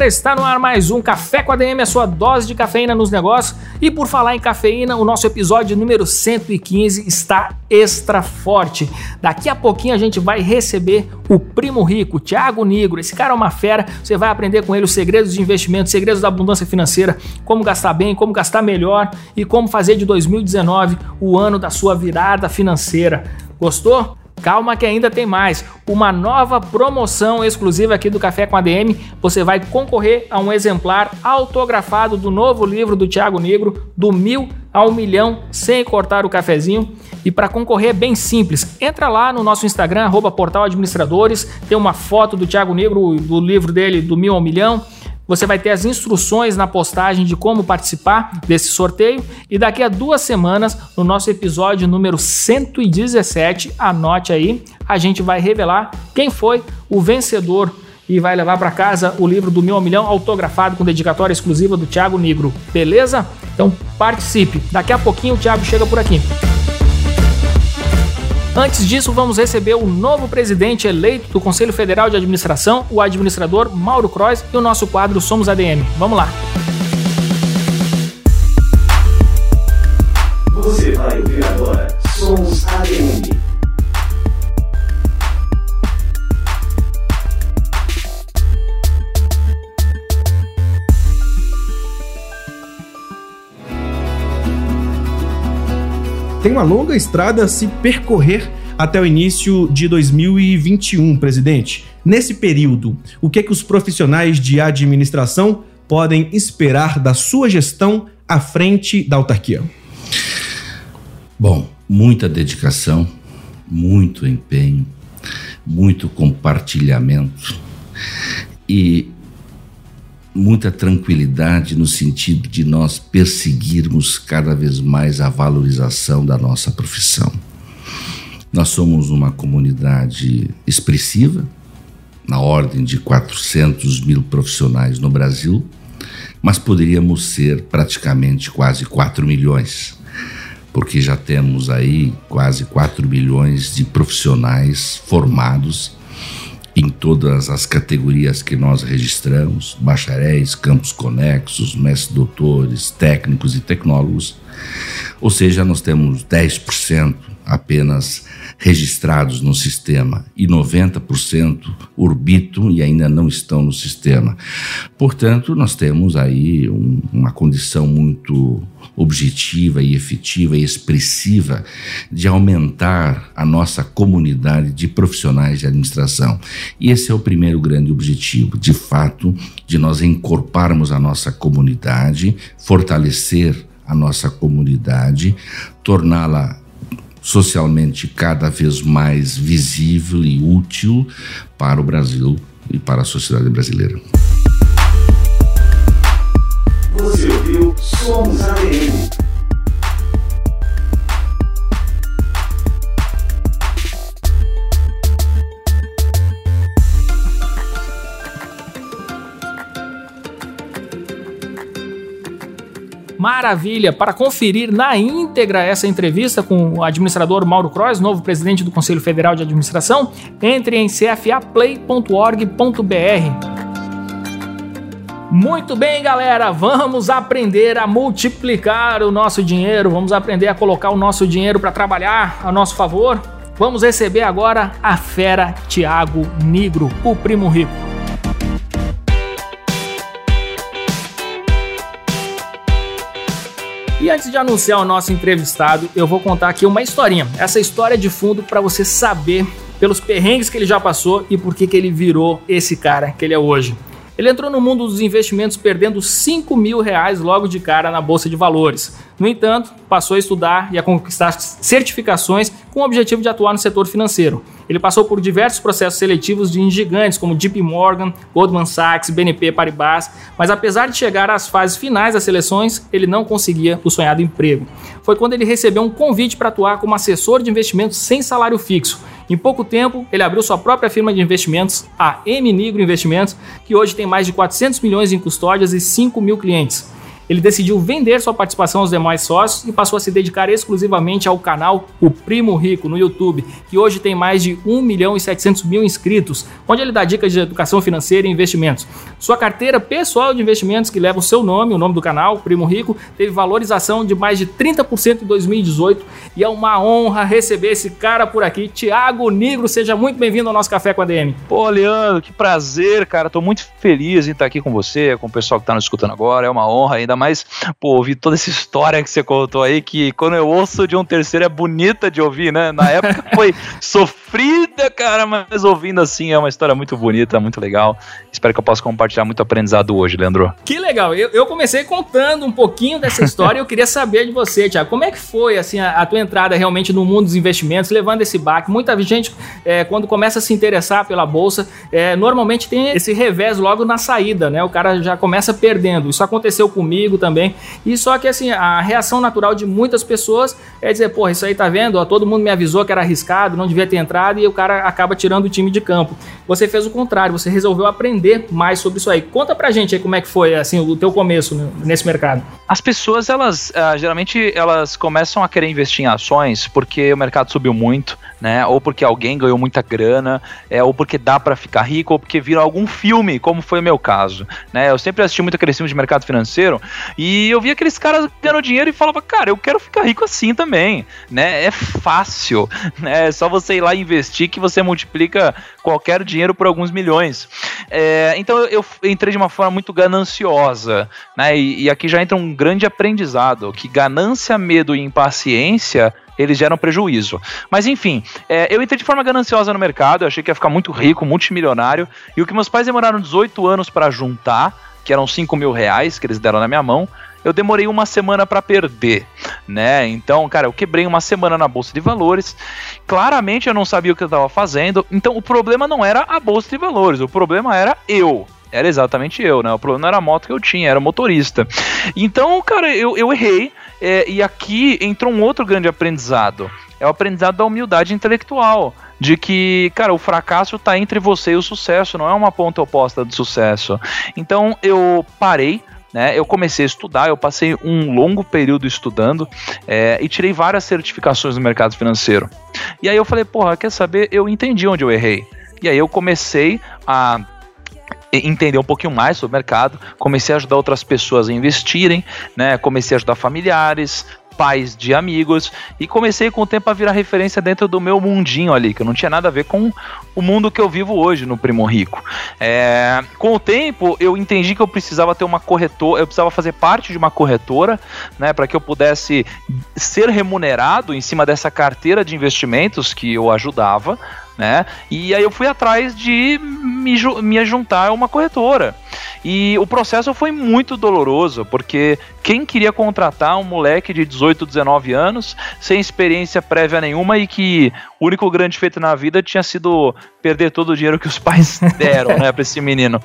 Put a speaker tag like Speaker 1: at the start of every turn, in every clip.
Speaker 1: Galera, está no ar mais um Café com a DM, a sua dose de cafeína nos negócios. E por falar em cafeína, o nosso episódio número 115 está extra forte. Daqui a pouquinho a gente vai receber o primo rico, Thiago Negro. Esse cara é uma fera, você vai aprender com ele os segredos de investimento, segredos da abundância financeira, como gastar bem, como gastar melhor e como fazer de 2019 o ano da sua virada financeira. Gostou? Calma que ainda tem mais. Uma nova promoção exclusiva aqui do Café com ADM. Você vai concorrer a um exemplar autografado do novo livro do Thiago Negro, do mil ao milhão, sem cortar o cafezinho. E para concorrer é bem simples. Entra lá no nosso Instagram, arroba tem uma foto do Thiago Negro, do livro dele, do mil ao milhão você vai ter as instruções na postagem de como participar desse sorteio. E daqui a duas semanas, no nosso episódio número 117, anote aí, a gente vai revelar quem foi o vencedor e vai levar para casa o livro do Mil ao Milhão autografado com dedicatória exclusiva do Thiago Negro. Beleza? Então participe. Daqui a pouquinho o Thiago chega por aqui. Antes disso, vamos receber o novo presidente eleito do Conselho Federal de Administração, o administrador Mauro Crois, e o nosso quadro Somos ADM. Vamos lá!
Speaker 2: Tem uma longa estrada a se percorrer até o início de 2021, presidente. Nesse período, o que, é que os profissionais de administração podem esperar da sua gestão à frente da autarquia?
Speaker 3: Bom, muita dedicação, muito empenho, muito compartilhamento e muita tranquilidade no sentido de nós perseguirmos cada vez mais a valorização da nossa profissão. Nós somos uma comunidade expressiva, na ordem de 400 mil profissionais no Brasil, mas poderíamos ser praticamente quase 4 milhões, porque já temos aí quase 4 milhões de profissionais formados em todas as categorias que nós registramos, bacharéis, campos conexos, mestres-doutores, técnicos e tecnólogos. Ou seja, nós temos 10% apenas registrados no sistema e 90% orbitam e ainda não estão no sistema. Portanto, nós temos aí um, uma condição muito objetiva e efetiva e expressiva de aumentar a nossa comunidade de profissionais de administração. E esse é o primeiro grande objetivo, de fato, de nós encorparmos a nossa comunidade, fortalecer a nossa comunidade, torná-la socialmente cada vez mais visível e útil para o Brasil e para a sociedade brasileira.
Speaker 4: Você ouviu Somos.
Speaker 1: Maravilha! Para conferir na íntegra essa entrevista com o administrador Mauro Crois, novo presidente do Conselho Federal de Administração, entre em cfaplay.org.br. Muito bem, galera, vamos aprender a multiplicar o nosso dinheiro, vamos aprender a colocar o nosso dinheiro para trabalhar a nosso favor. Vamos receber agora a fera Tiago Negro, o primo rico. E antes de anunciar o nosso entrevistado, eu vou contar aqui uma historinha. Essa história de fundo para você saber pelos perrengues que ele já passou e por que, que ele virou esse cara que ele é hoje. Ele entrou no mundo dos investimentos perdendo 5 mil reais logo de cara na Bolsa de Valores. No entanto, passou a estudar e a conquistar certificações com o objetivo de atuar no setor financeiro. Ele passou por diversos processos seletivos de gigantes como JP Morgan, Goldman Sachs, BNP Paribas, mas apesar de chegar às fases finais das seleções, ele não conseguia o sonhado emprego. Foi quando ele recebeu um convite para atuar como assessor de investimentos sem salário fixo. Em pouco tempo, ele abriu sua própria firma de investimentos, a M Nigro Investimentos, que hoje tem mais de 400 milhões em custódias e 5 mil clientes ele decidiu vender sua participação aos demais sócios e passou a se dedicar exclusivamente ao canal O Primo Rico no YouTube, que hoje tem mais de 1 milhão e 700 mil inscritos, onde ele dá dicas de educação financeira e investimentos. Sua carteira pessoal de investimentos, que leva o seu nome, o nome do canal, Primo Rico, teve valorização de mais de 30% em 2018 e é uma honra receber esse cara por aqui, Tiago Negro. Seja muito bem-vindo ao nosso Café com a DM.
Speaker 5: Pô, Leandro, que prazer, cara. Tô muito feliz em estar aqui com você, com o pessoal que tá nos escutando agora. É uma honra, ainda mais, pô, ouvir toda essa história que você contou aí, que quando eu ouço de um terceiro é bonita de ouvir, né? Na época foi sofrida, cara, mas ouvindo assim é uma história muito bonita, muito legal. Espero que eu possa compartilhar muito aprendizado hoje, Leandro.
Speaker 1: Que legal. Eu, eu comecei contando um pouquinho dessa história e eu queria saber de você, Tiago. Como é que foi, assim, a, a, tua entrada realmente no mundo dos investimentos, levando esse baque? Muita gente, é, quando começa a se interessar pela bolsa, é, normalmente tem esse revés logo na saída, né? O cara já começa perdendo. Isso aconteceu comigo também. E só que assim, a reação natural de muitas pessoas é dizer, porra, isso aí tá vendo? Ó, todo mundo me avisou que era arriscado, não devia ter entrado e o cara acaba tirando o time de campo. Você fez o contrário, você resolveu aprender mais sobre isso aí. Conta pra gente aí como é que foi assim o teu começo nesse mercado.
Speaker 5: As pessoas, elas uh, geralmente elas começam a querer investir em ações porque o mercado subiu muito, né? Ou porque alguém ganhou muita grana, é, ou porque dá para ficar rico, ou porque viram algum filme, como foi o meu caso, né? Eu sempre assisti muito aquele filme de mercado financeiro e eu via aqueles caras ganhando dinheiro e falava, cara, eu quero ficar rico assim também, né? É fácil, né? É só você ir lá investir que você multiplica qualquer dinheiro por alguns milhões. É, então eu entrei de uma forma muito gananciosa, né? E, e aqui já entra um grande aprendizado, que ganância, medo e impaciência eles geram prejuízo. Mas enfim, é, eu entrei de forma gananciosa no mercado, eu achei que ia ficar muito rico, multimilionário, e o que meus pais demoraram 18 anos para juntar, que eram 5 mil reais que eles deram na minha mão, eu demorei uma semana para perder, né? Então, cara, eu quebrei uma semana na bolsa de valores. Claramente eu não sabia o que eu estava fazendo. Então, o problema não era a bolsa de valores, o problema era eu. Era exatamente eu, né? O problema não era a moto que eu tinha, era o motorista. Então, cara, eu, eu errei. É, e aqui entrou um outro grande aprendizado. É o aprendizado da humildade intelectual. De que, cara, o fracasso está entre você e o sucesso, não é uma ponta oposta do sucesso. Então eu parei, né, eu comecei a estudar, eu passei um longo período estudando é, e tirei várias certificações no mercado financeiro. E aí eu falei, porra, quer saber? Eu entendi onde eu errei. E aí eu comecei a entender um pouquinho mais sobre o mercado, comecei a ajudar outras pessoas a investirem, né? Comecei a ajudar familiares, pais de amigos e comecei com o tempo a virar referência dentro do meu mundinho ali, que não tinha nada a ver com o mundo que eu vivo hoje no Primo Rico. É, com o tempo eu entendi que eu precisava ter uma corretora, eu precisava fazer parte de uma corretora, né, para que eu pudesse ser remunerado em cima dessa carteira de investimentos que eu ajudava, né? E aí eu fui atrás de me, me juntar a uma corretora. E o processo foi muito doloroso, porque quem queria contratar um moleque de 18, 19 anos, sem experiência prévia nenhuma e que o único grande feito na vida tinha sido perder todo o dinheiro que os pais deram, né, para esse menino.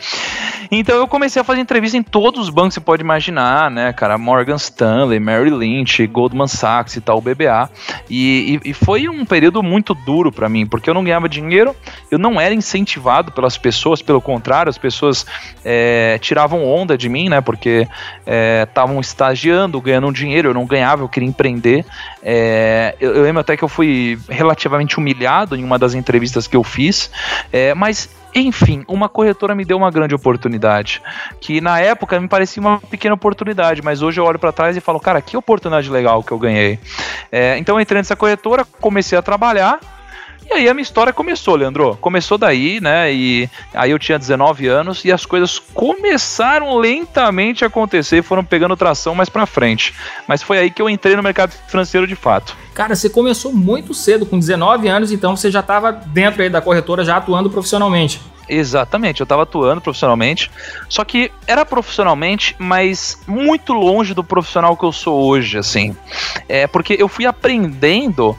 Speaker 5: Então eu comecei a fazer entrevista em todos os bancos que você pode imaginar, né, cara, Morgan Stanley, Merrill Lynch, Goldman Sachs e tal, BBA. E, e, e foi um período muito duro para mim, porque eu não ganhava dinheiro, eu não era incentivado pelas pessoas, pelo contrário, as pessoas é, tiravam onda de mim, né, porque estavam é, estagiando, ganhando dinheiro, eu não ganhava, eu queria empreender. É, eu, eu lembro até que eu fui relativamente humilhado em uma das entrevistas que eu fiz, é, mas enfim, uma corretora me deu uma grande oportunidade, que na época me parecia uma pequena oportunidade, mas hoje eu olho para trás e falo, cara, que oportunidade legal que eu ganhei. É, então eu entrei nessa corretora, comecei a trabalhar, e aí a minha história começou, Leandro. Começou daí, né? E aí eu tinha 19 anos e as coisas começaram lentamente a acontecer, foram pegando tração mais para frente. Mas foi aí que eu entrei no mercado financeiro de fato.
Speaker 1: Cara, você começou muito cedo, com 19 anos, então você já estava dentro aí da corretora, já atuando profissionalmente.
Speaker 5: Exatamente, eu estava atuando profissionalmente, só que era profissionalmente, mas muito longe do profissional que eu sou hoje, assim. É porque eu fui aprendendo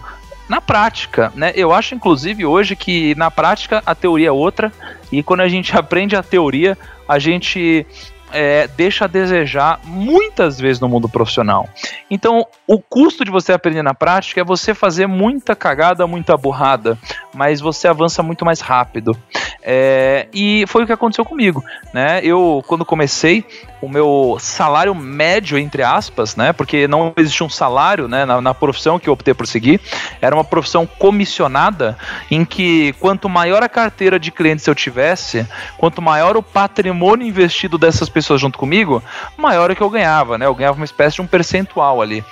Speaker 5: na prática, né? Eu acho, inclusive, hoje que na prática a teoria é outra, e quando a gente aprende a teoria, a gente é, deixa a desejar muitas vezes no mundo profissional. Então, o custo de você aprender na prática é você fazer muita cagada, muita burrada, mas você avança muito mais rápido. É, e foi o que aconteceu comigo, né? Eu, quando comecei, o meu salário médio, entre aspas, né? Porque não existia um salário né, na, na, profissão que eu optei por seguir. Era uma profissão comissionada em que quanto maior a carteira de clientes eu tivesse, quanto maior o patrimônio investido dessas pessoas junto comigo, maior é que eu ganhava, né? Eu ganhava uma espécie de um percentual ali.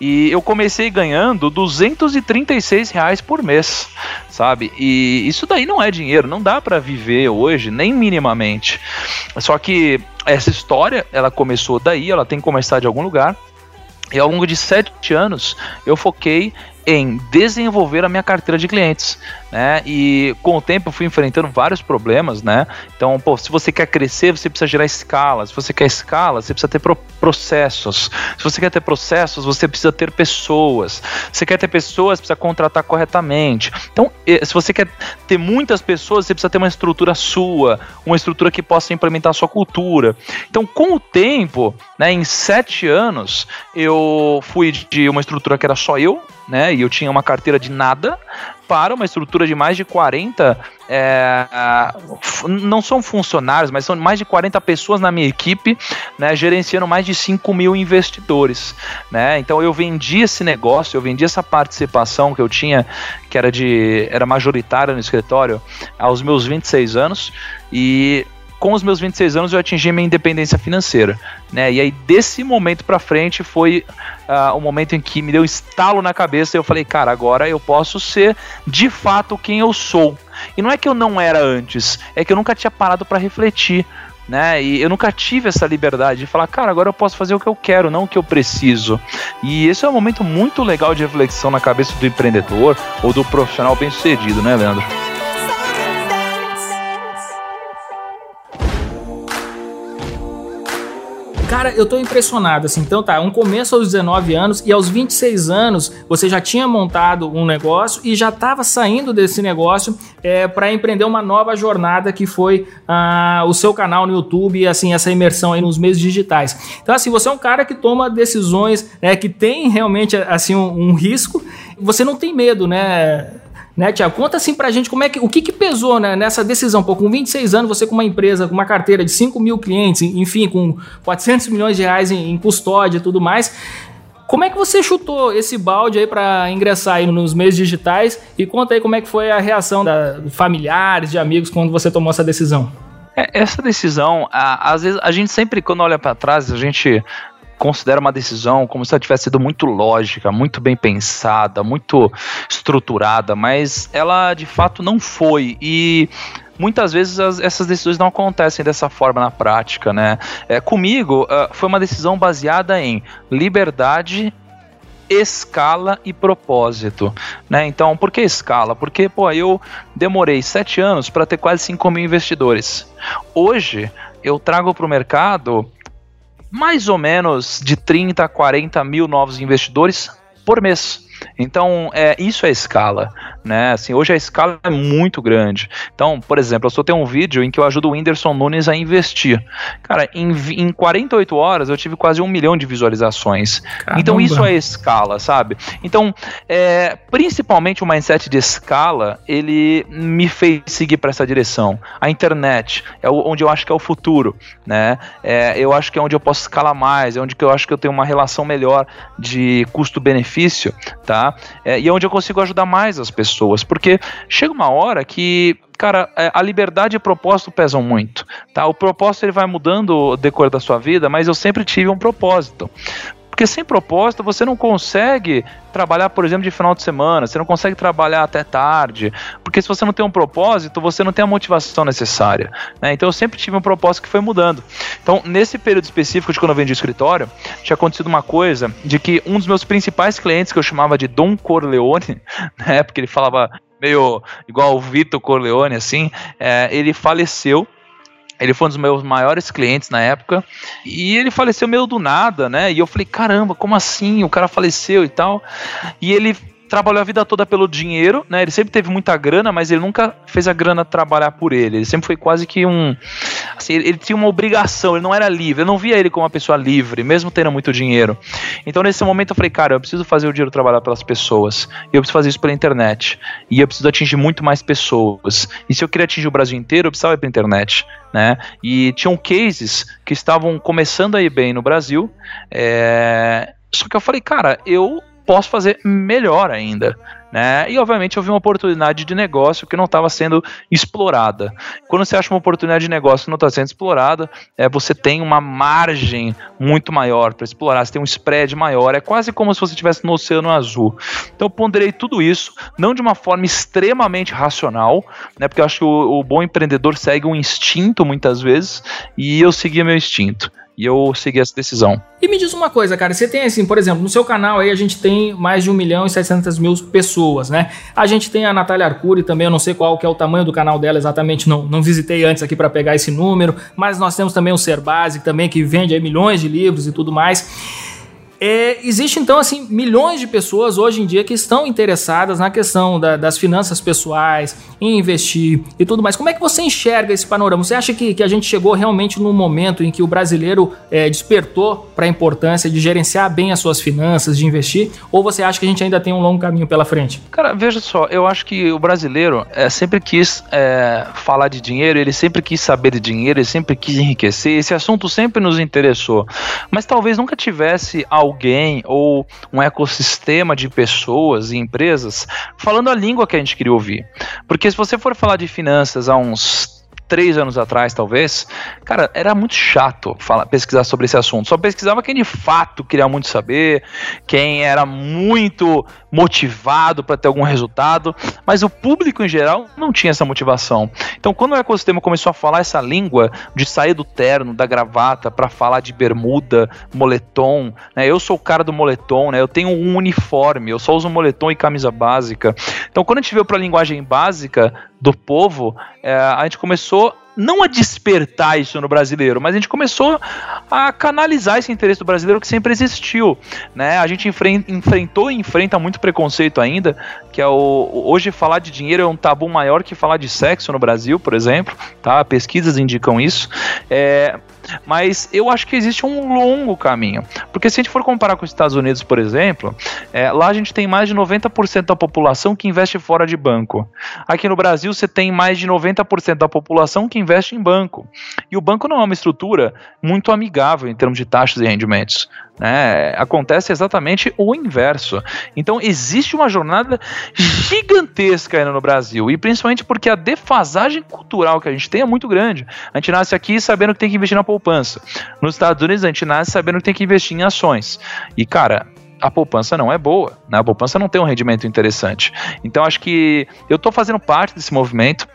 Speaker 5: E eu comecei ganhando 236 reais por mês, sabe? E isso daí não é dinheiro, não dá para viver hoje, nem minimamente. Só que essa história, ela começou daí, ela tem que começar de algum lugar. E ao longo de sete anos, eu foquei em desenvolver a minha carteira de clientes, né? E com o tempo eu fui enfrentando vários problemas, né? Então, pô, se você quer crescer, você precisa gerar escala. Se você quer escala, você precisa ter pro processos. Se você quer ter processos, você precisa ter pessoas. Se você quer ter pessoas, precisa contratar corretamente. Então, se você quer ter muitas pessoas, você precisa ter uma estrutura sua, uma estrutura que possa implementar a sua cultura. Então, com o tempo, né, em sete anos, eu fui de uma estrutura que era só eu, né? E eu tinha uma carteira de nada para uma estrutura de mais de 40. É, não são funcionários, mas são mais de 40 pessoas na minha equipe, né? Gerenciando mais de 5 mil investidores, né? Então eu vendi esse negócio, eu vendi essa participação que eu tinha, que era de era majoritária no escritório, aos meus 26 anos. E com os meus 26 anos eu atingi minha independência financeira, né? E aí desse momento para frente foi uh, o momento em que me deu um estalo na cabeça e eu falei, cara, agora eu posso ser de fato quem eu sou. E não é que eu não era antes, é que eu nunca tinha parado para refletir. Né? E eu nunca tive essa liberdade de falar, cara, agora eu posso fazer o que eu quero, não o que eu preciso. E esse é um momento muito legal de reflexão na cabeça do empreendedor ou do profissional bem-sucedido, né, Leandro?
Speaker 1: Cara, eu tô impressionado, assim. Então tá, um começo aos 19 anos e aos 26 anos você já tinha montado um negócio e já estava saindo desse negócio é, para empreender uma nova jornada que foi ah, o seu canal no YouTube e assim, essa imersão aí nos meios digitais. Então, assim, você é um cara que toma decisões, né, que tem realmente assim um, um risco. Você não tem medo, né? Né, Tiago? Conta assim pra gente como é que, o que, que pesou né, nessa decisão. Pô, com 26 anos, você com uma empresa, com uma carteira de 5 mil clientes, enfim, com 400 milhões de reais em, em custódia e tudo mais. Como é que você chutou esse balde aí para ingressar aí nos meios digitais? E conta aí como é que foi a reação de familiares, de amigos, quando você tomou essa decisão.
Speaker 5: É, essa decisão, às vezes a gente sempre, quando olha para trás, a gente considera uma decisão como se ela tivesse sido muito lógica, muito bem pensada, muito estruturada, mas ela de fato não foi. E muitas vezes as, essas decisões não acontecem dessa forma na prática, né? É, comigo, uh, foi uma decisão baseada em liberdade escala e propósito, né? Então, por que escala? Porque, pô, eu demorei sete anos para ter quase 5 mil investidores. Hoje, eu trago para o mercado mais ou menos de 30 a 40 mil novos investidores por mês. Então, é, isso é escala, né? Assim, hoje a escala é muito grande. Então, por exemplo, eu só tenho um vídeo em que eu ajudo o Whindersson Nunes a investir. Cara, em, em 48 horas eu tive quase um milhão de visualizações. Caramba. Então, isso é escala, sabe? Então, é, principalmente o mindset de escala, ele me fez seguir para essa direção. A internet é onde eu acho que é o futuro, né? É, eu acho que é onde eu posso escalar mais, é onde que eu acho que eu tenho uma relação melhor de custo-benefício, tá? Tá? É, e é onde eu consigo ajudar mais as pessoas, porque chega uma hora que cara, é, a liberdade e o propósito pesam muito, tá? O propósito ele vai mudando o decor da sua vida, mas eu sempre tive um propósito. Porque sem propósito você não consegue trabalhar, por exemplo, de final de semana, você não consegue trabalhar até tarde, porque se você não tem um propósito, você não tem a motivação necessária. Né? Então eu sempre tive um propósito que foi mudando. Então, nesse período específico de quando eu vendi o escritório, tinha acontecido uma coisa de que um dos meus principais clientes, que eu chamava de Dom Corleone, né, porque ele falava meio igual o Vitor Corleone, assim, é, ele faleceu ele foi um dos meus maiores clientes na época. E ele faleceu meio do nada, né? E eu falei, caramba, como assim? O cara faleceu e tal. E ele trabalhou a vida toda pelo dinheiro, né? Ele sempre teve muita grana, mas ele nunca fez a grana trabalhar por ele. Ele sempre foi quase que um. Assim, ele, ele, tinha uma obrigação, ele não era livre. Eu não via ele como uma pessoa livre, mesmo tendo muito dinheiro. Então, nesse momento, eu falei, cara, eu preciso fazer o dinheiro trabalhar pelas pessoas. E eu preciso fazer isso pela internet. E eu preciso atingir muito mais pessoas. E se eu queria atingir o Brasil inteiro, eu precisava ir pra internet. Né? E tinham cases que estavam começando a ir bem no Brasil. É... Só que eu falei, cara, eu posso fazer melhor ainda. Né? E obviamente eu vi uma oportunidade de negócio que não estava sendo explorada. Quando você acha uma oportunidade de negócio que não está sendo explorada, é, você tem uma margem muito maior para explorar, você tem um spread maior, é quase como se você estivesse no Oceano Azul. Então eu ponderei tudo isso, não de uma forma extremamente racional, né? Porque eu acho que o, o bom empreendedor segue um instinto muitas vezes, e eu seguia meu instinto. E eu segui essa decisão.
Speaker 1: E me diz uma coisa, cara, você tem assim, por exemplo, no seu canal aí a gente tem mais de 1 milhão e 700 mil pessoas, né? A gente tem a Natália Arcuri também, eu não sei qual que é o tamanho do canal dela exatamente, não, não visitei antes aqui para pegar esse número, mas nós temos também o Ser Base também, que vende aí milhões de livros e tudo mais. É, existe então assim milhões de pessoas hoje em dia que estão interessadas na questão da, das finanças pessoais, em investir e tudo mais. Como é que você enxerga esse panorama? Você acha que, que a gente chegou realmente no momento em que o brasileiro é, despertou para a importância de gerenciar bem as suas finanças, de investir? Ou você acha que a gente ainda tem um longo caminho pela frente?
Speaker 5: Cara, veja só, eu acho que o brasileiro é, sempre quis é, falar de dinheiro, ele sempre quis saber de dinheiro, ele sempre quis enriquecer. Esse assunto sempre nos interessou, mas talvez nunca tivesse alguém ou um ecossistema de pessoas e empresas falando a língua que a gente queria ouvir. Porque se você for falar de finanças há uns três anos atrás, talvez, cara, era muito chato falar, pesquisar sobre esse assunto. Só pesquisava quem de fato queria muito saber, quem era muito motivado para ter algum resultado, mas o público em geral não tinha essa motivação. Então, quando o ecossistema começou a falar essa língua de sair do terno, da gravata, para falar de bermuda, moletom, né? Eu sou o cara do moletom, né? Eu tenho um uniforme, eu só uso moletom e camisa básica. Então, quando a gente veio para a linguagem básica do povo, é, a gente começou não a despertar isso no brasileiro, mas a gente começou a canalizar esse interesse do brasileiro que sempre existiu, né? A gente enfren enfrentou e enfrenta muito preconceito ainda, que é o hoje falar de dinheiro é um tabu maior que falar de sexo no Brasil, por exemplo, tá? Pesquisas indicam isso. É, mas eu acho que existe um longo caminho. Porque se a gente for comparar com os Estados Unidos, por exemplo, é, lá a gente tem mais de 90% da população que investe fora de banco. Aqui no Brasil você tem mais de 90% da população que investe em banco. E o banco não é uma estrutura muito amigável em termos de taxas e rendimentos. Né? Acontece exatamente o inverso. Então existe uma jornada gigantesca ainda no Brasil, e principalmente porque a defasagem cultural que a gente tem é muito grande. A gente nasce aqui sabendo que tem que investir na poupança. Nos Estados Unidos a gente nasce sabendo que tem que investir em ações. E cara, a poupança não é boa, né? A poupança não tem um rendimento interessante. Então acho que eu estou fazendo parte desse movimento.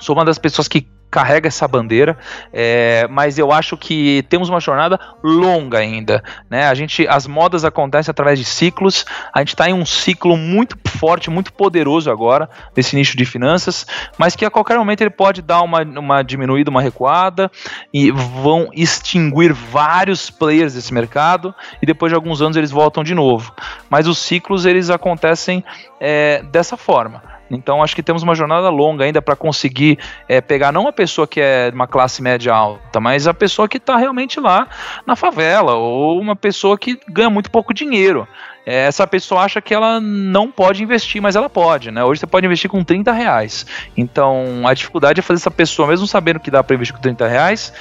Speaker 5: Sou uma das pessoas que carrega essa bandeira, é, mas eu acho que temos uma jornada longa ainda, né? A gente, as modas acontecem através de ciclos. A gente está em um ciclo muito forte, muito poderoso agora desse nicho de finanças, mas que a qualquer momento ele pode dar uma, uma diminuída, uma recuada e vão extinguir vários players desse mercado e depois de alguns anos eles voltam de novo. Mas os ciclos eles acontecem é, dessa forma. Então acho que temos uma jornada longa ainda para conseguir é, pegar não a pessoa que é de uma classe média alta, mas a pessoa que está realmente lá na favela ou uma pessoa que ganha muito pouco dinheiro. É, essa pessoa acha que ela não pode investir, mas ela pode, né? Hoje você pode investir com 30 reais. Então a dificuldade é fazer essa pessoa, mesmo sabendo que dá para investir com 30 reais,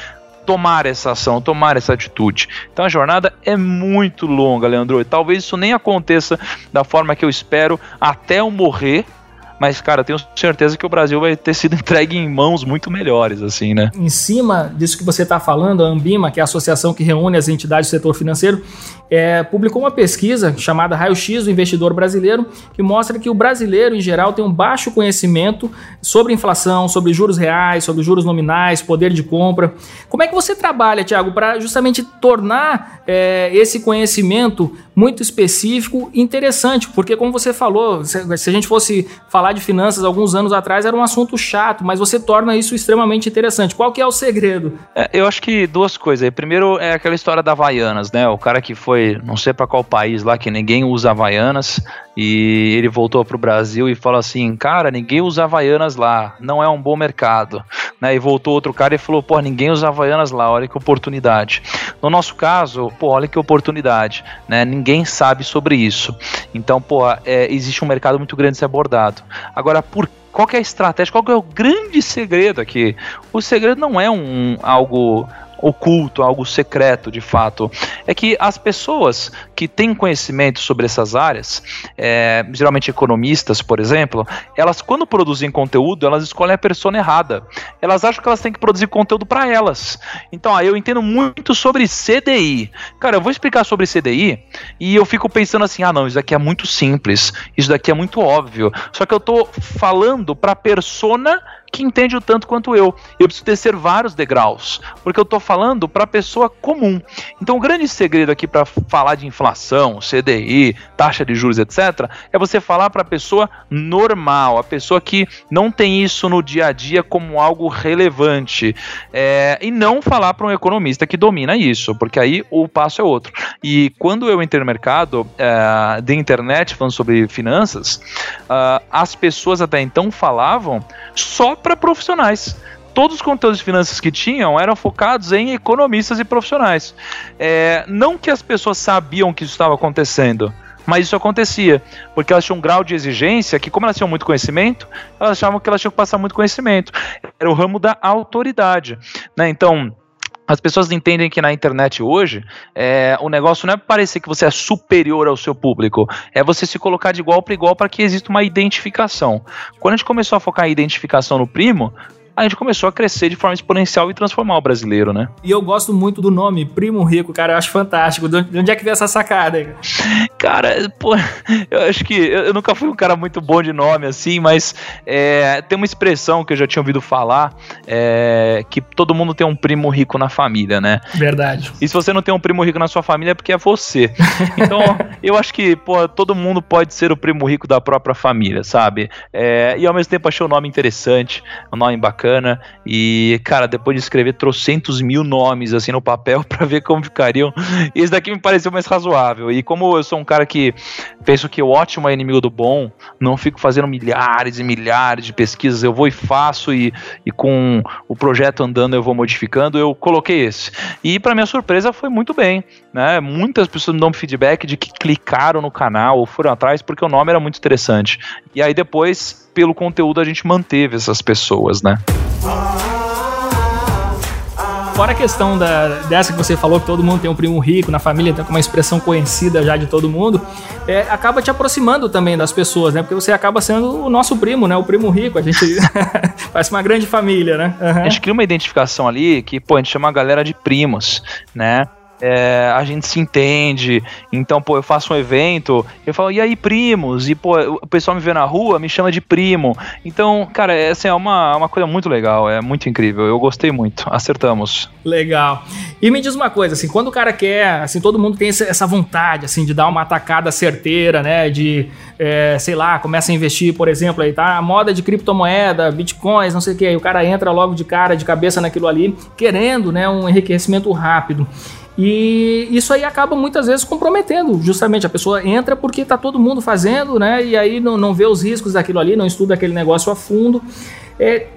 Speaker 5: tomar essa ação, tomar essa atitude. Então a jornada é muito longa, Leandro. E talvez isso nem aconteça da forma que eu espero até eu morrer mas, cara, tenho certeza que o Brasil vai ter sido entregue em mãos muito melhores, assim, né?
Speaker 1: Em cima disso que você está falando, a Ambima, que é a associação que reúne as entidades do setor financeiro, é, publicou uma pesquisa chamada Raio X do Investidor Brasileiro, que mostra que o brasileiro, em geral, tem um baixo conhecimento sobre inflação, sobre juros reais, sobre juros nominais, poder de compra. Como é que você trabalha, Tiago, para justamente tornar é, esse conhecimento muito específico e interessante? Porque, como você falou, se, se a gente fosse falar de finanças alguns anos atrás, era um assunto chato, mas você torna isso extremamente interessante. Qual que é o segredo?
Speaker 5: É, eu acho que duas coisas. Primeiro é aquela história da Havaianas, né? O cara que foi, não sei para qual país lá, que ninguém usa Havaianas, e ele voltou pro Brasil e falou assim: Cara, ninguém usa Havaianas lá, não é um bom mercado. Né? E voltou outro cara e falou: Pô, ninguém usa Havaianas lá, olha que oportunidade. No nosso caso, pô, olha que oportunidade, né? Ninguém sabe sobre isso. Então, pô, é, existe um mercado muito grande a ser abordado. Agora, por qual é a estratégia? Qual é o grande segredo aqui? O segredo não é um algo oculto, algo secreto de fato. É que as pessoas que têm conhecimento sobre essas áreas, é, geralmente economistas, por exemplo, elas quando produzem conteúdo, elas escolhem a persona errada. Elas acham que elas têm que produzir conteúdo para elas. Então, ah, eu entendo muito sobre CDI. Cara, eu vou explicar sobre CDI e eu fico pensando assim: ah, não, isso daqui é muito simples, isso daqui é muito óbvio. Só que eu tô falando para persona que entende o tanto quanto eu. Eu preciso descer vários degraus, porque eu estou falando para a pessoa comum. Então, o grande segredo aqui para falar de inflação, CDI, taxa de juros, etc., é você falar para a pessoa normal, a pessoa que não tem isso no dia a dia como algo relevante, é, e não falar para um economista que domina isso, porque aí o passo é outro. E quando eu entrei no mercado é, de internet falando sobre finanças, uh, as pessoas até então falavam só para profissionais todos os conteúdos de finanças que tinham eram focados em economistas e profissionais. É, não que as pessoas sabiam que isso estava acontecendo, mas isso acontecia, porque elas tinham um grau de exigência que, como elas tinham muito conhecimento, elas achavam que elas tinham que passar muito conhecimento. Era o ramo da autoridade. Né? Então. As pessoas entendem que na internet hoje é, o negócio não é parecer que você é superior ao seu público, é você se colocar de igual para igual para que exista uma identificação. Quando a gente começou a focar em identificação no primo, a gente começou a crescer de forma exponencial e transformar o brasileiro, né?
Speaker 1: E eu gosto muito do nome, Primo Rico, cara, eu acho fantástico. De onde é que veio essa sacada aí?
Speaker 5: Cara, pô, eu acho que eu nunca fui um cara muito bom de nome assim, mas é, tem uma expressão que eu já tinha ouvido falar, é, que todo mundo tem um primo rico na família, né?
Speaker 1: Verdade.
Speaker 5: E se você não tem um primo rico na sua família é porque é você. Então, eu acho que, pô, todo mundo pode ser o primo rico da própria família, sabe? É, e ao mesmo tempo achei o nome interessante, um nome bacana bacana. E, cara, depois de escrever trocentos mil nomes assim no papel para ver como ficariam, esse daqui me pareceu mais razoável. E como eu sou um cara que penso que o ótimo é inimigo do bom, não fico fazendo milhares e milhares de pesquisas, eu vou e faço e, e com o projeto andando eu vou modificando, eu coloquei esse. E para minha surpresa foi muito bem, né? Muitas pessoas me dão feedback de que clicaram no canal ou foram atrás porque o nome era muito interessante. E aí depois pelo conteúdo a gente manteve essas pessoas, né?
Speaker 1: Fora a questão da, dessa que você falou, que todo mundo tem um primo rico na família, tem uma expressão conhecida já de todo mundo, é, acaba te aproximando também das pessoas, né? Porque você acaba sendo o nosso primo, né? O primo rico, a gente faz uma grande família, né?
Speaker 5: Uhum. A gente cria uma identificação ali que, pô, a gente chama a galera de primos, né? É, a gente se entende. Então, pô, eu faço um evento, eu falo, e aí, primos? E, pô, o pessoal me vê na rua, me chama de primo. Então, cara, essa é uma, uma coisa muito legal, é muito incrível. Eu gostei muito, acertamos.
Speaker 1: Legal. E me diz uma coisa, assim, quando o cara quer, assim, todo mundo tem essa vontade, assim, de dar uma atacada certeira, né, de, é, sei lá, começa a investir, por exemplo, aí tá a moda de criptomoeda, bitcoins, não sei o que, aí o cara entra logo de cara, de cabeça naquilo ali, querendo, né, um enriquecimento rápido. E isso aí acaba muitas vezes comprometendo, justamente a pessoa entra porque está todo mundo fazendo, né? E aí não, não vê os riscos daquilo ali, não estuda aquele negócio a fundo. É,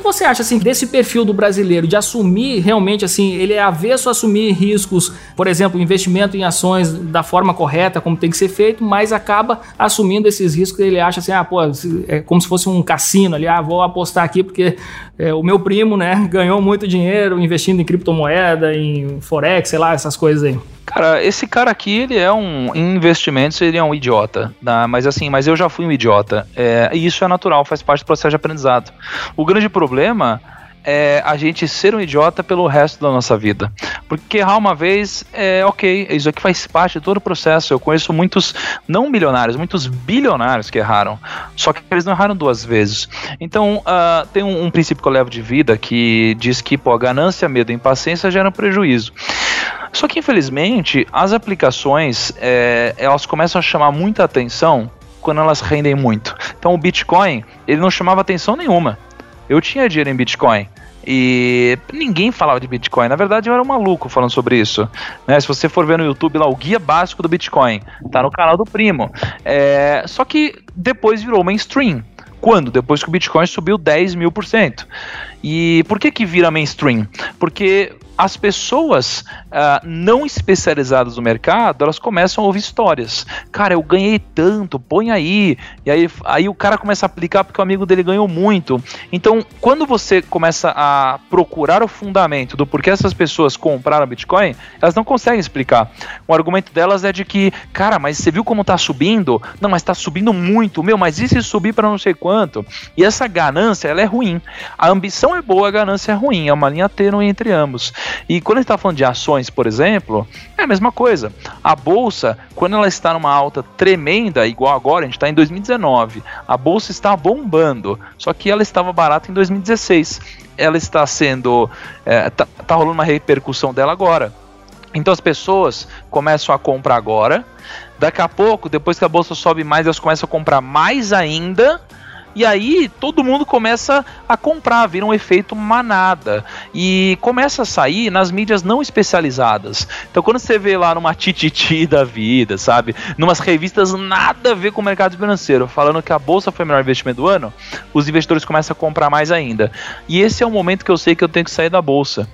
Speaker 1: que, você acha assim desse perfil do brasileiro de assumir realmente assim, ele é avesso a assumir riscos, por exemplo, investimento em ações da forma correta, como tem que ser feito, mas acaba assumindo esses riscos que ele acha assim, ah, pô, é como se fosse um cassino ali, ah, vou apostar aqui porque é, o meu primo, né, ganhou muito dinheiro investindo em criptomoeda, em forex, sei lá, essas coisas aí.
Speaker 5: Cara, esse cara aqui, ele é um. Em investimentos, ele é um idiota. Né? Mas assim, mas eu já fui um idiota. É, e isso é natural, faz parte do processo de aprendizado. O grande problema é a gente ser um idiota pelo resto da nossa vida. Porque errar uma vez é ok, isso aqui faz parte de todo o processo. Eu conheço muitos, não milionários, muitos bilionários que erraram. Só que eles não erraram duas vezes. Então, uh, tem um, um, princípio que eu levo de vida que diz que pô, ganância, medo e impaciência geram prejuízo. Só que, infelizmente, as aplicações é, elas começam a chamar muita atenção quando elas rendem muito. Então, o Bitcoin, ele não chamava atenção nenhuma. Eu tinha dinheiro em Bitcoin. E ninguém falava de Bitcoin. Na verdade, eu era um maluco falando sobre isso. Né? Se você for ver no YouTube lá, o guia básico do Bitcoin, tá no canal do primo. É... Só que depois virou mainstream. Quando? Depois que o Bitcoin subiu 10 mil por cento. E por que que vira mainstream? Porque as pessoas uh, não especializadas no mercado, elas começam a ouvir histórias. Cara, eu ganhei tanto, põe aí. E aí, aí o cara começa a aplicar porque o amigo dele ganhou muito. Então, quando você começa a procurar o fundamento do porquê essas pessoas compraram Bitcoin, elas não conseguem explicar. O argumento delas é de que, cara, mas você viu como tá subindo? Não, mas tá subindo muito. Meu, mas e se subir para não sei quanto? E essa ganância, ela é ruim. A ambição é boa, a ganância é ruim. É uma linha tênue entre ambos. E quando a gente está falando de ações, por exemplo, é a mesma coisa. A bolsa, quando ela está numa alta tremenda, igual agora, a gente está em 2019, a bolsa está bombando, só que ela estava barata em 2016. Ela está sendo. É, tá, tá rolando uma repercussão dela agora. Então as pessoas começam a comprar agora. Daqui a pouco, depois que a bolsa sobe mais, elas começam a comprar mais ainda e aí todo mundo começa a comprar, vira um efeito manada. E começa a sair nas mídias não especializadas. Então quando você vê lá numa tititi da vida, sabe? Numas revistas nada a ver com o mercado financeiro, falando que a bolsa foi o melhor investimento do ano, os investidores começam a comprar mais ainda. E esse é o momento que eu sei que eu tenho que sair da bolsa.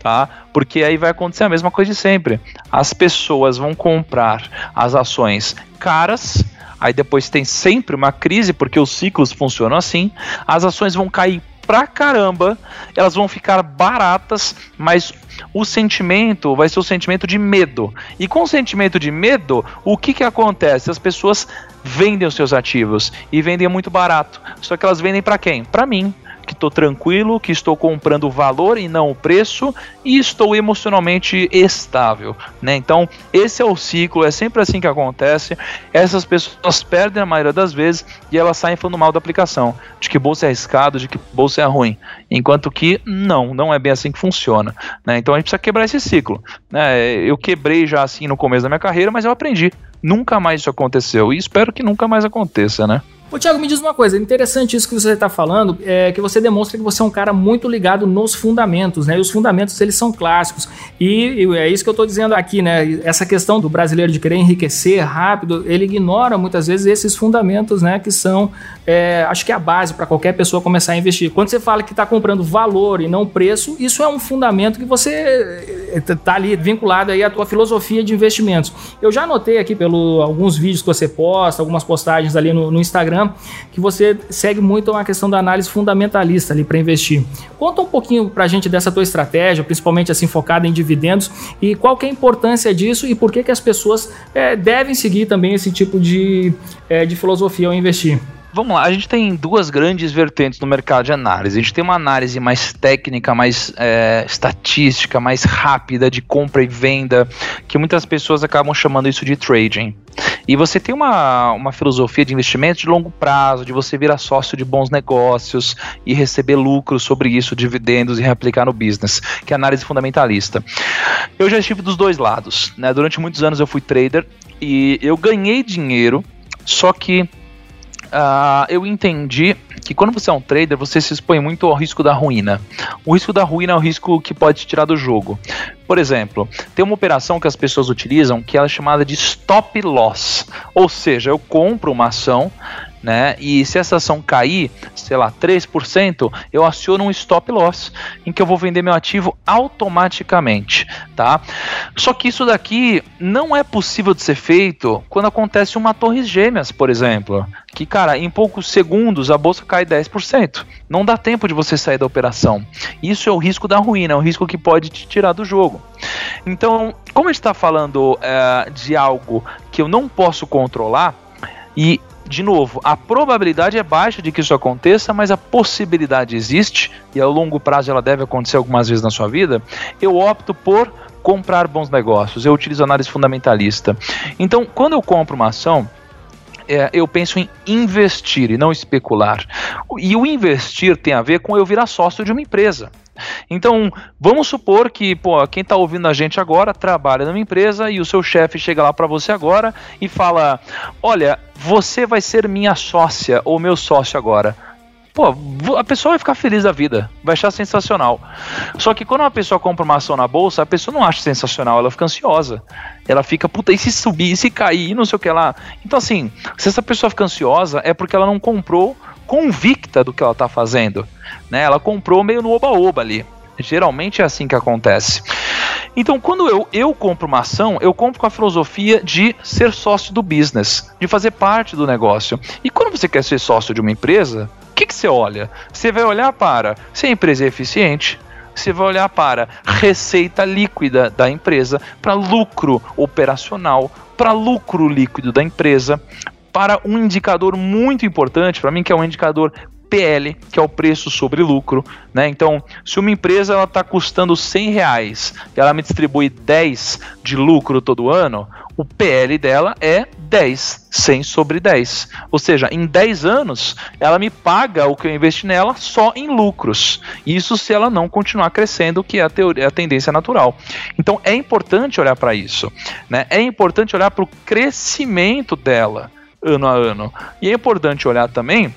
Speaker 5: Tá? Porque aí vai acontecer a mesma coisa de sempre. As pessoas vão comprar as ações caras Aí depois tem sempre uma crise, porque os ciclos funcionam assim. As ações vão cair pra caramba, elas vão ficar baratas, mas o sentimento vai ser o sentimento de medo. E com o sentimento de medo, o que, que acontece? As pessoas vendem os seus ativos e vendem muito barato. Só que elas vendem para quem? Para mim, que estou tranquilo, que estou comprando o valor e não o preço e estou emocionalmente estável, né? Então, esse é o ciclo, é sempre assim que acontece. Essas pessoas perdem a maioria das vezes e elas saem falando mal da aplicação, de que bolsa é arriscado, de que bolsa é ruim, enquanto que não, não é bem assim que funciona, né? Então a gente precisa quebrar esse ciclo, né? Eu quebrei já assim no começo da minha carreira, mas eu aprendi. Nunca mais isso aconteceu e espero que nunca mais aconteça, né?
Speaker 1: Ô, Thiago, me diz uma coisa, interessante isso que você está falando, é que você demonstra que você é um cara muito ligado nos fundamentos, né? E os fundamentos, eles são clássicos. E, e é isso que eu estou dizendo aqui, né? Essa questão do brasileiro de querer enriquecer rápido, ele ignora muitas vezes esses fundamentos, né? Que são, é, acho que é a base para qualquer pessoa começar a investir. Quando você fala que está comprando valor e não preço, isso é um fundamento que você está ali vinculado aí à tua filosofia de investimentos. Eu já notei aqui pelo alguns vídeos que você posta, algumas postagens ali no, no Instagram, Instagram, que você segue muito a questão da análise fundamentalista ali para investir. Conta um pouquinho para a gente dessa tua estratégia, principalmente assim focada em dividendos, e qual que é a importância disso e por que, que as pessoas é, devem seguir também esse tipo de, é, de filosofia ao investir.
Speaker 5: Vamos lá, a gente tem duas grandes vertentes no mercado de análise. A gente tem uma análise mais técnica, mais é, estatística, mais rápida de compra e venda, que muitas pessoas acabam chamando isso de trading. E você tem uma, uma filosofia de investimento de longo prazo, de você virar sócio de bons negócios e receber lucros sobre isso, dividendos e reaplicar no business, que é análise fundamentalista. Eu já estive dos dois lados. Né? Durante muitos anos eu fui trader e eu ganhei dinheiro, só que uh, eu entendi que quando você é um trader, você se expõe muito ao risco da ruína. O risco da ruína é o risco que pode te tirar do jogo. Por exemplo, tem uma operação que as pessoas utilizam que é chamada de stop loss. Ou seja, eu compro uma ação né? E se essa ação cair, sei lá, 3%, eu aciono um stop loss em que eu vou vender meu ativo automaticamente, tá? Só que isso daqui não é possível de ser feito quando acontece uma torre gêmeas, por exemplo, que cara, em poucos segundos a bolsa cai 10%. Não dá tempo de você sair da operação. Isso é o risco da ruína, é o risco que pode te tirar do jogo. Então, como a gente está falando é, de algo que eu não posso controlar, e de novo, a probabilidade é baixa de que isso aconteça, mas a possibilidade existe, e ao longo prazo ela deve acontecer algumas vezes na sua vida, eu opto por comprar bons negócios. Eu utilizo análise fundamentalista. Então, quando eu compro uma ação, é, eu penso em investir e não especular. E o investir tem a ver com eu virar sócio de uma empresa. Então, vamos supor que, pô, quem está ouvindo a gente agora trabalha numa empresa e o seu chefe chega lá para você agora e fala: "Olha, você vai ser minha sócia ou meu sócio agora" pô, a pessoa vai ficar feliz da vida, vai achar sensacional. Só que quando uma pessoa compra uma ação na bolsa, a pessoa não acha sensacional, ela fica ansiosa. Ela fica, puta, e se subir, e se cair, e não sei o que lá. Então, assim, se essa pessoa fica ansiosa, é porque ela não comprou convicta do que ela está fazendo. Né? Ela comprou meio no oba-oba ali. Geralmente é assim que acontece. Então, quando eu, eu compro uma ação, eu compro com a filosofia de ser sócio do business, de fazer parte do negócio. E quando você quer ser sócio de uma empresa, o que, que você olha? Você vai olhar para se a empresa é eficiente, você vai olhar para receita líquida da empresa, para lucro operacional, para lucro líquido da empresa, para um indicador muito importante para mim, que é um indicador PL, que é o preço sobre lucro, né? Então, se uma empresa está custando 100 reais e ela me distribui 10 de lucro todo ano, o PL dela é 10, 100 sobre 10. Ou seja, em 10 anos, ela me paga o que eu investi nela só em lucros. Isso se ela não continuar crescendo, que é a, teoria, a tendência natural. Então, é importante olhar para isso. Né? É importante olhar para o crescimento dela ano a ano. E é importante olhar também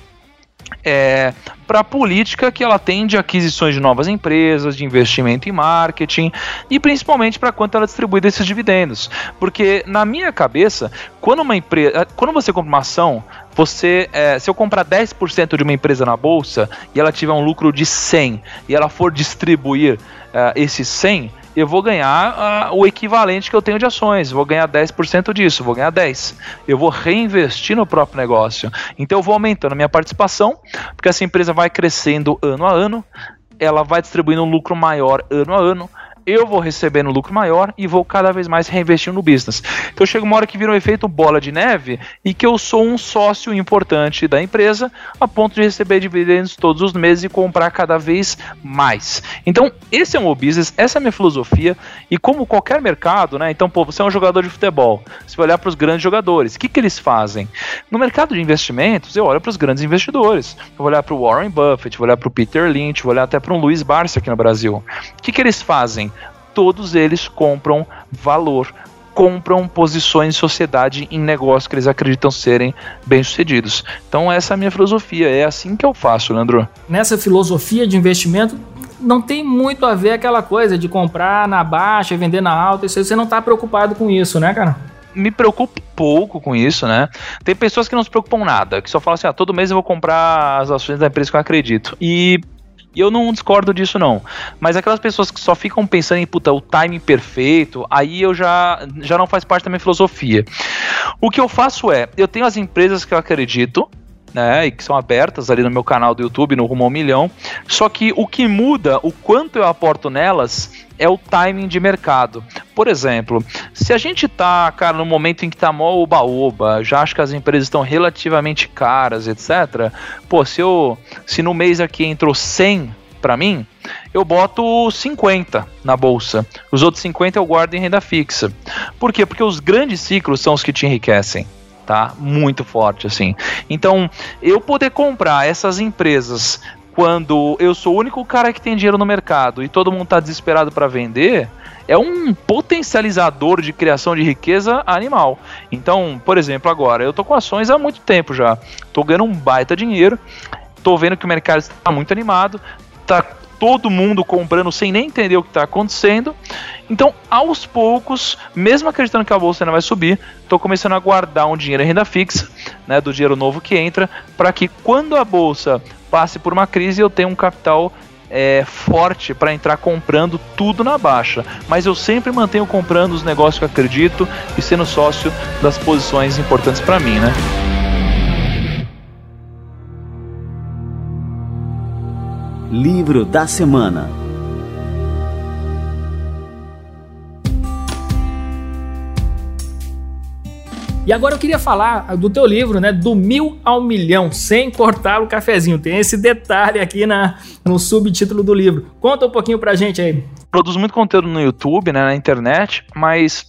Speaker 5: é, para a política que ela tem de aquisições de novas empresas, de investimento em marketing e principalmente para quanto ela distribui desses dividendos. Porque na minha cabeça, quando uma empresa, quando você compra uma ação, você, é, se eu comprar 10% de uma empresa na bolsa e ela tiver um lucro de 100 e ela for distribuir uh, esses 100, eu vou ganhar uh, o equivalente que eu tenho de ações. Vou ganhar 10% disso, vou ganhar 10. Eu vou reinvestir no próprio negócio. Então eu vou aumentando a minha participação, porque essa empresa vai crescendo ano a ano, ela vai distribuindo um lucro maior ano a ano eu vou recebendo lucro maior e vou cada vez mais reinvestindo no business. Então chega uma hora que vira um efeito bola de neve e que eu sou um sócio importante da empresa a ponto de receber dividendos todos os meses e comprar cada vez mais. Então esse é o meu business, essa é a minha filosofia e como qualquer mercado, né? Então, pô, você é um jogador de futebol, você vai olhar para os grandes jogadores, o que, que eles fazem? No mercado de investimentos, eu olho para os grandes investidores. Eu vou olhar para o Warren Buffett, vou olhar para o Peter Lynch, vou olhar até para um Luiz Barça aqui no Brasil. O que, que eles fazem? Todos eles compram valor, compram posições em sociedade em negócios que eles acreditam serem bem-sucedidos. Então essa é a minha filosofia, é assim que eu faço, Leandro.
Speaker 1: Nessa filosofia de investimento não tem muito a ver aquela coisa de comprar na baixa e vender na alta, isso você não está preocupado com isso, né, cara?
Speaker 5: me preocupo pouco com isso, né? Tem pessoas que não se preocupam nada, que só falam assim: ah, todo mês eu vou comprar as ações da empresa que eu acredito. E e eu não discordo disso, não. Mas aquelas pessoas que só ficam pensando em, puta, o timing perfeito, aí eu já, já não faz parte da minha filosofia. O que eu faço é, eu tenho as empresas que eu acredito, né, e que são abertas ali no meu canal do YouTube, no Rumo ao Milhão. Só que o que muda, o quanto eu aporto nelas, é o timing de mercado. Por exemplo, se a gente tá, cara, no momento em que tá mó oba-oba, já acho que as empresas estão relativamente caras, etc. Pô, se eu se no mês aqui entrou 100 para mim, eu boto 50 na bolsa. Os outros 50 eu guardo em renda fixa. Por quê? Porque os grandes ciclos são os que te enriquecem tá? Muito forte assim. Então, eu poder comprar essas empresas quando eu sou o único cara que tem dinheiro no mercado e todo mundo está desesperado para vender, é um potencializador de criação de riqueza animal. Então, por exemplo, agora, eu tô com ações há muito tempo já. Tô ganhando um baita dinheiro. Tô vendo que o mercado está muito animado. Tá todo mundo comprando sem nem entender o que está acontecendo. Então, aos poucos, mesmo acreditando que a bolsa ainda vai subir, estou começando a guardar um dinheiro em renda fixa, né, do dinheiro novo que entra, para que quando a bolsa passe por uma crise, eu tenho um capital é, forte para entrar comprando tudo na baixa. Mas eu sempre mantenho comprando os negócios que acredito e sendo sócio das posições importantes para mim, né?
Speaker 4: Livro da semana.
Speaker 1: E agora eu queria falar do teu livro, né? Do mil ao milhão, sem cortar o cafezinho. Tem esse detalhe aqui na, no subtítulo do livro. Conta um pouquinho pra gente aí.
Speaker 5: Produzo muito conteúdo no YouTube, né, na internet, mas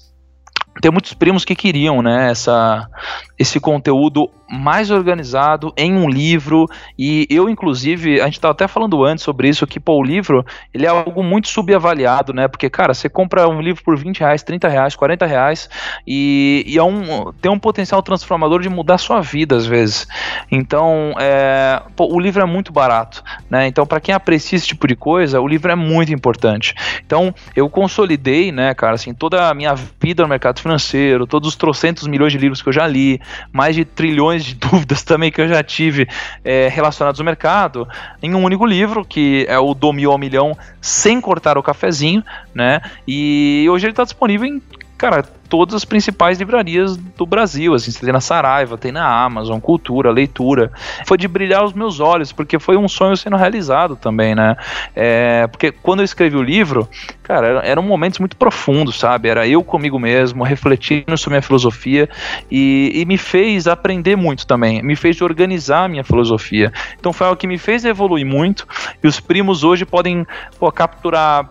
Speaker 5: tem muitos primos que queriam, né, essa, esse conteúdo mais organizado em um livro. E eu inclusive a gente estava até falando antes sobre isso que pô, o livro ele é algo muito subavaliado né? Porque cara você compra um livro por 20 reais 30 reais 40 reais e, e é um, tem um potencial transformador de mudar sua vida às vezes. Então é, pô, o livro é muito barato né? Então para quem aprecia esse tipo de coisa o livro é muito importante. Então eu consolidei né cara assim toda a minha vida no mercado financeiro todos os trocentos milhões de livros que eu já li mais de trilhões de dúvidas também que eu já tive é, relacionados ao mercado, em um único livro, que é o Do Mil ao Milhão, sem cortar o cafezinho, né? E hoje ele está disponível em cara, todas as principais livrarias do Brasil, assim, tem na Saraiva, tem na Amazon, Cultura, Leitura. Foi de brilhar os meus olhos, porque foi um sonho sendo realizado também, né? É, porque quando eu escrevi o livro, cara, eram momentos muito profundos, sabe? Era eu comigo mesmo, refletindo sobre minha filosofia e, e me fez aprender muito também, me fez organizar a minha filosofia. Então foi algo que me fez evoluir muito e os primos hoje podem pô, capturar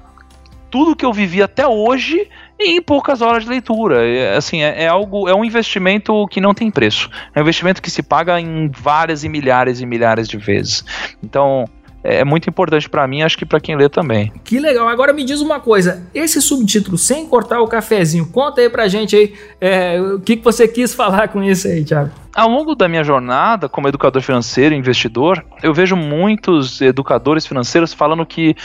Speaker 5: tudo que eu vivi até hoje em poucas horas de leitura. É, assim, é, é, algo, é um investimento que não tem preço. É um investimento que se paga em várias e milhares e milhares de vezes. Então, é, é muito importante para mim, acho que para quem lê também.
Speaker 1: Que legal. Agora me diz uma coisa, esse subtítulo sem cortar o cafezinho, conta aí pra gente aí é, o que, que você quis falar com isso aí, Thiago.
Speaker 5: Ao longo da minha jornada como educador financeiro e investidor, eu vejo muitos educadores financeiros falando que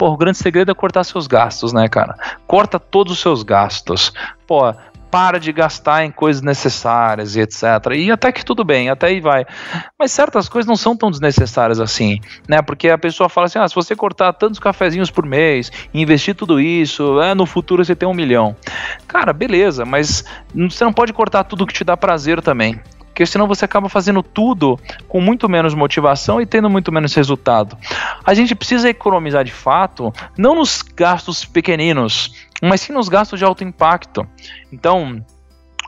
Speaker 5: Pô, o grande segredo é cortar seus gastos, né, cara? Corta todos os seus gastos. Pô, para de gastar em coisas necessárias e etc. E até que tudo bem, até aí vai. Mas certas coisas não são tão desnecessárias assim, né? Porque a pessoa fala assim: ah, se você cortar tantos cafezinhos por mês, investir tudo isso, é, no futuro você tem um milhão. Cara, beleza, mas você não pode cortar tudo que te dá prazer também porque senão você acaba fazendo tudo com muito menos motivação e tendo muito menos resultado. A gente precisa economizar de fato, não nos gastos pequeninos, mas sim nos gastos de alto impacto. Então,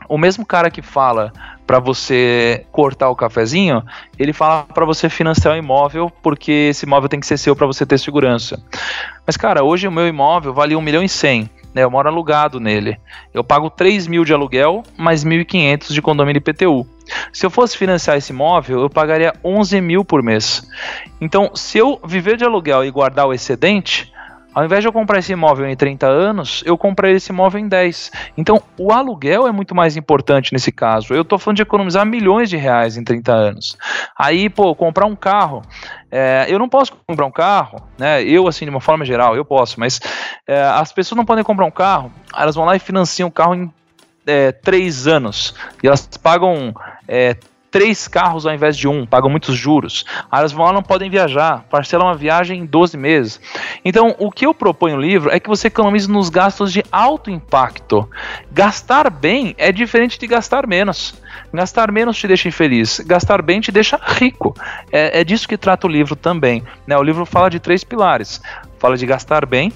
Speaker 5: o mesmo cara que fala para você cortar o cafezinho, ele fala para você financiar o imóvel porque esse imóvel tem que ser seu para você ter segurança. Mas cara, hoje o meu imóvel vale 1 milhão e 100 né? Eu moro alugado nele. Eu pago 3 mil de aluguel, mais 1.500 de condomínio IPTU. Se eu fosse financiar esse imóvel, eu pagaria 11 mil por mês. Então, se eu viver de aluguel e guardar o excedente, ao invés de eu comprar esse imóvel em 30 anos, eu comprei esse imóvel em 10. Então, o aluguel é muito mais importante nesse caso. Eu estou falando de economizar milhões de reais em 30 anos. Aí, pô, comprar um carro. É, eu não posso comprar um carro, né? Eu, assim, de uma forma geral, eu posso, mas é, as pessoas não podem comprar um carro, elas vão lá e financiam o carro em é, três anos. E elas pagam é, três carros ao invés de um, pagam muitos juros. Aí elas vão lá não podem viajar, parcelam uma viagem em 12 meses. Então, o que eu proponho no livro é que você economize nos gastos de alto impacto. Gastar bem é diferente de gastar menos. Gastar menos te deixa infeliz, gastar bem te deixa rico. É, é disso que trata o livro também. Né? O livro fala de três pilares: fala de gastar bem,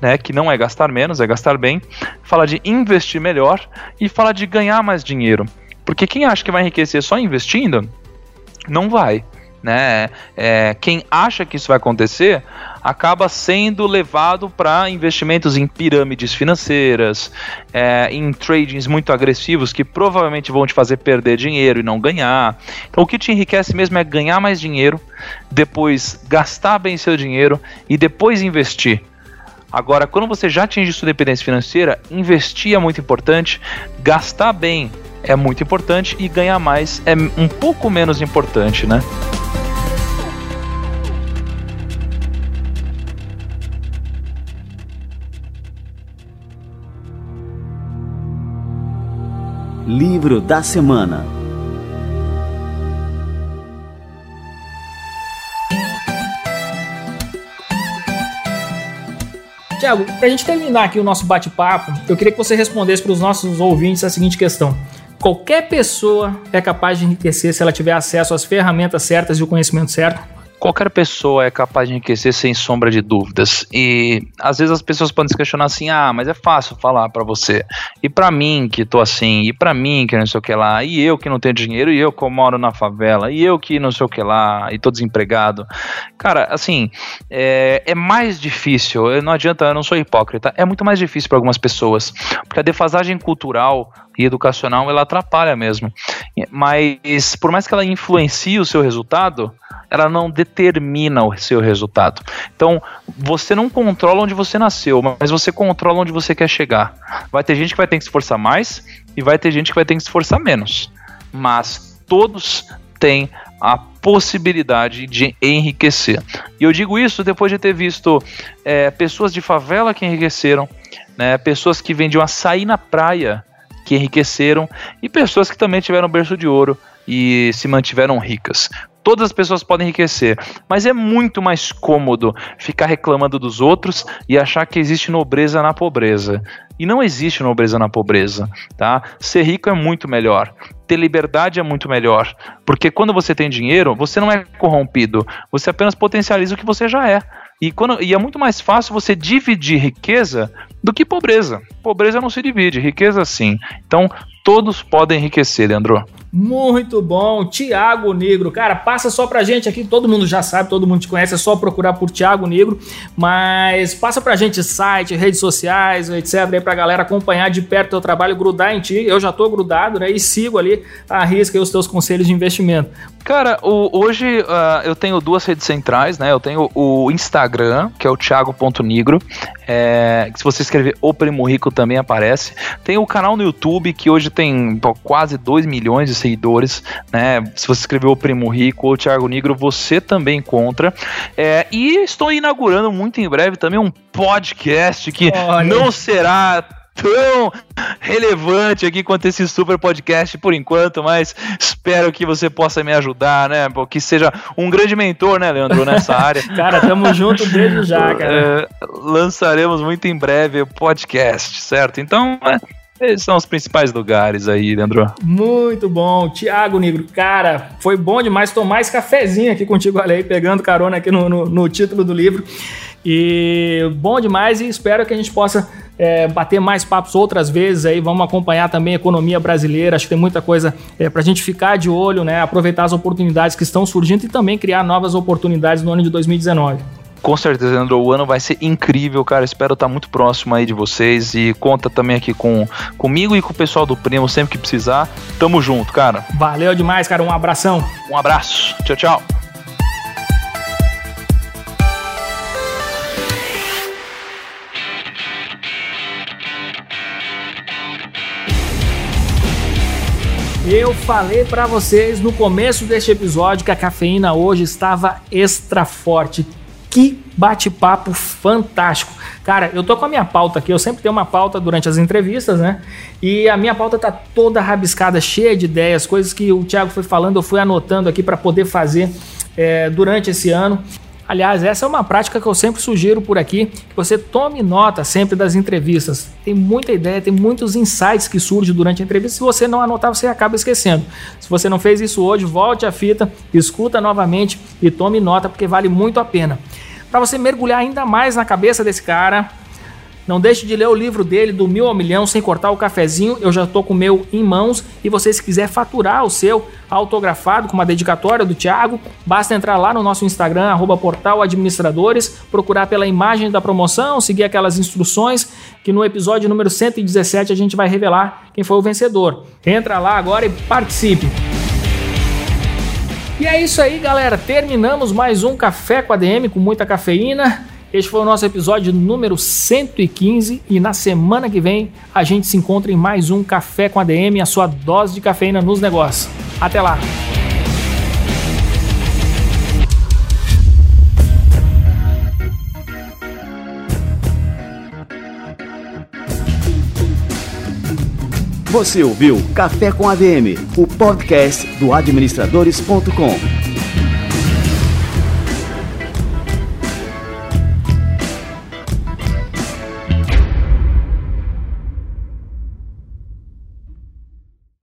Speaker 5: né, que não é gastar menos, é gastar bem, fala de investir melhor e fala de ganhar mais dinheiro. Porque quem acha que vai enriquecer só investindo, não vai. Né? É, quem acha que isso vai acontecer acaba sendo levado para investimentos em pirâmides financeiras, é, em tradings muito agressivos que provavelmente vão te fazer perder dinheiro e não ganhar. Então, o que te enriquece mesmo é ganhar mais dinheiro, depois gastar bem seu dinheiro e depois investir. Agora, quando você já atinge sua dependência financeira, investir é muito importante, gastar bem é muito importante e ganhar mais é um pouco menos importante, né?
Speaker 4: Livro da Semana
Speaker 1: Tiago, para a gente terminar aqui o nosso bate-papo, eu queria que você respondesse para os nossos ouvintes a seguinte questão: Qualquer pessoa é capaz de enriquecer se ela tiver acesso às ferramentas certas e o conhecimento certo?
Speaker 5: qualquer pessoa é capaz de enriquecer sem sombra de dúvidas. E às vezes as pessoas podem se questionar assim: "Ah, mas é fácil falar para você. E para mim que tô assim, e para mim que não sei o que lá, e eu que não tenho dinheiro, e eu que moro na favela, e eu que não sei o que lá, e tô desempregado". Cara, assim, é, é mais difícil, não adianta, eu não sou hipócrita, é muito mais difícil para algumas pessoas, porque a defasagem cultural e educacional ela atrapalha mesmo. Mas por mais que ela influencie o seu resultado, ela não determina o seu resultado. Então, você não controla onde você nasceu, mas você controla onde você quer chegar. Vai ter gente que vai ter que se esforçar mais e vai ter gente que vai ter que se esforçar menos. Mas todos têm a possibilidade de enriquecer. E eu digo isso depois de ter visto é, pessoas de favela que enriqueceram, né, pessoas que vendiam açaí na praia que enriqueceram e pessoas que também tiveram berço de ouro e se mantiveram ricas. Todas as pessoas podem enriquecer, mas é muito mais cômodo ficar reclamando dos outros e achar que existe nobreza na pobreza. E não existe nobreza na pobreza, tá? Ser rico é muito melhor. Ter liberdade é muito melhor. Porque quando você tem dinheiro, você não é corrompido. Você apenas potencializa o que você já é. E, quando, e é muito mais fácil você dividir riqueza do que pobreza. Pobreza não se divide, riqueza sim. Então, todos podem enriquecer, Leandro.
Speaker 1: Muito bom, Tiago Negro. Cara, passa só pra gente aqui, todo mundo já sabe, todo mundo te conhece, é só procurar por Tiago Negro, mas passa pra gente site, redes sociais, etc, aí pra galera acompanhar de perto o teu trabalho, grudar em ti. Eu já tô grudado, né, e sigo ali, arrisca os teus conselhos de investimento.
Speaker 5: Cara, o, hoje uh, eu tenho duas redes centrais, né? Eu tenho o Instagram, que é o thiago.nigro. É, se você escrever O Primo Rico também aparece. Tem o canal no YouTube, que hoje tem pô, quase 2 milhões de seguidores, né? Se você escrever O Primo Rico ou Thiago Negro, você também encontra. É, e estou inaugurando muito em breve também um podcast que Olha. não será tão relevante aqui quanto esse super podcast por enquanto, mas espero que você possa me ajudar, né? Que seja um grande mentor, né, Leandro, nessa área.
Speaker 1: cara, tamo junto desde já, cara.
Speaker 5: É, lançaremos muito em breve o podcast, certo? Então, é, esses são os principais lugares aí, Leandro.
Speaker 1: Muito bom. Tiago Negro, cara, foi bom demais tomar esse cafezinho aqui contigo, olha aí, pegando carona aqui no, no, no título do livro. E bom demais e espero que a gente possa é, bater mais papos outras vezes aí. Vamos acompanhar também a economia brasileira. Acho que tem muita coisa é, para a gente ficar de olho, né? Aproveitar as oportunidades que estão surgindo e também criar novas oportunidades no ano de 2019.
Speaker 5: Com certeza, Leandro, o ano vai ser incrível, cara. Espero estar muito próximo aí de vocês e conta também aqui com comigo e com o pessoal do Primo sempre que precisar. Tamo junto, cara.
Speaker 1: Valeu demais, cara. Um abração.
Speaker 5: Um abraço. Tchau, tchau.
Speaker 1: Eu falei para vocês no começo deste episódio que a cafeína hoje estava extra forte. Que bate-papo fantástico. Cara, eu tô com a minha pauta aqui, eu sempre tenho uma pauta durante as entrevistas, né? E a minha pauta tá toda rabiscada, cheia de ideias, coisas que o Thiago foi falando, eu fui anotando aqui para poder fazer é, durante esse ano. Aliás, essa é uma prática que eu sempre sugiro por aqui, que você tome nota sempre das entrevistas. Tem muita ideia, tem muitos insights que surgem durante a entrevista. Se você não anotar, você acaba esquecendo. Se você não fez isso hoje, volte a fita, escuta novamente e tome nota, porque vale muito a pena. Para você mergulhar ainda mais na cabeça desse cara, não deixe de ler o livro dele, do Mil ao Milhão, sem cortar o cafezinho. Eu já estou com o meu em mãos. E você, se quiser faturar o seu autografado com uma dedicatória do Thiago, basta entrar lá no nosso Instagram, arroba portal administradores, procurar pela imagem da promoção, seguir aquelas instruções que no episódio número 117 a gente vai revelar quem foi o vencedor. Entra lá agora e participe. E é isso aí, galera. Terminamos mais um Café com a DM com muita cafeína. Este foi o nosso episódio número 115 e na semana que vem a gente se encontra em mais um Café com a DM, a sua dose de cafeína nos negócios. Até lá!
Speaker 4: Você ouviu Café com ADM, o podcast do administradores.com.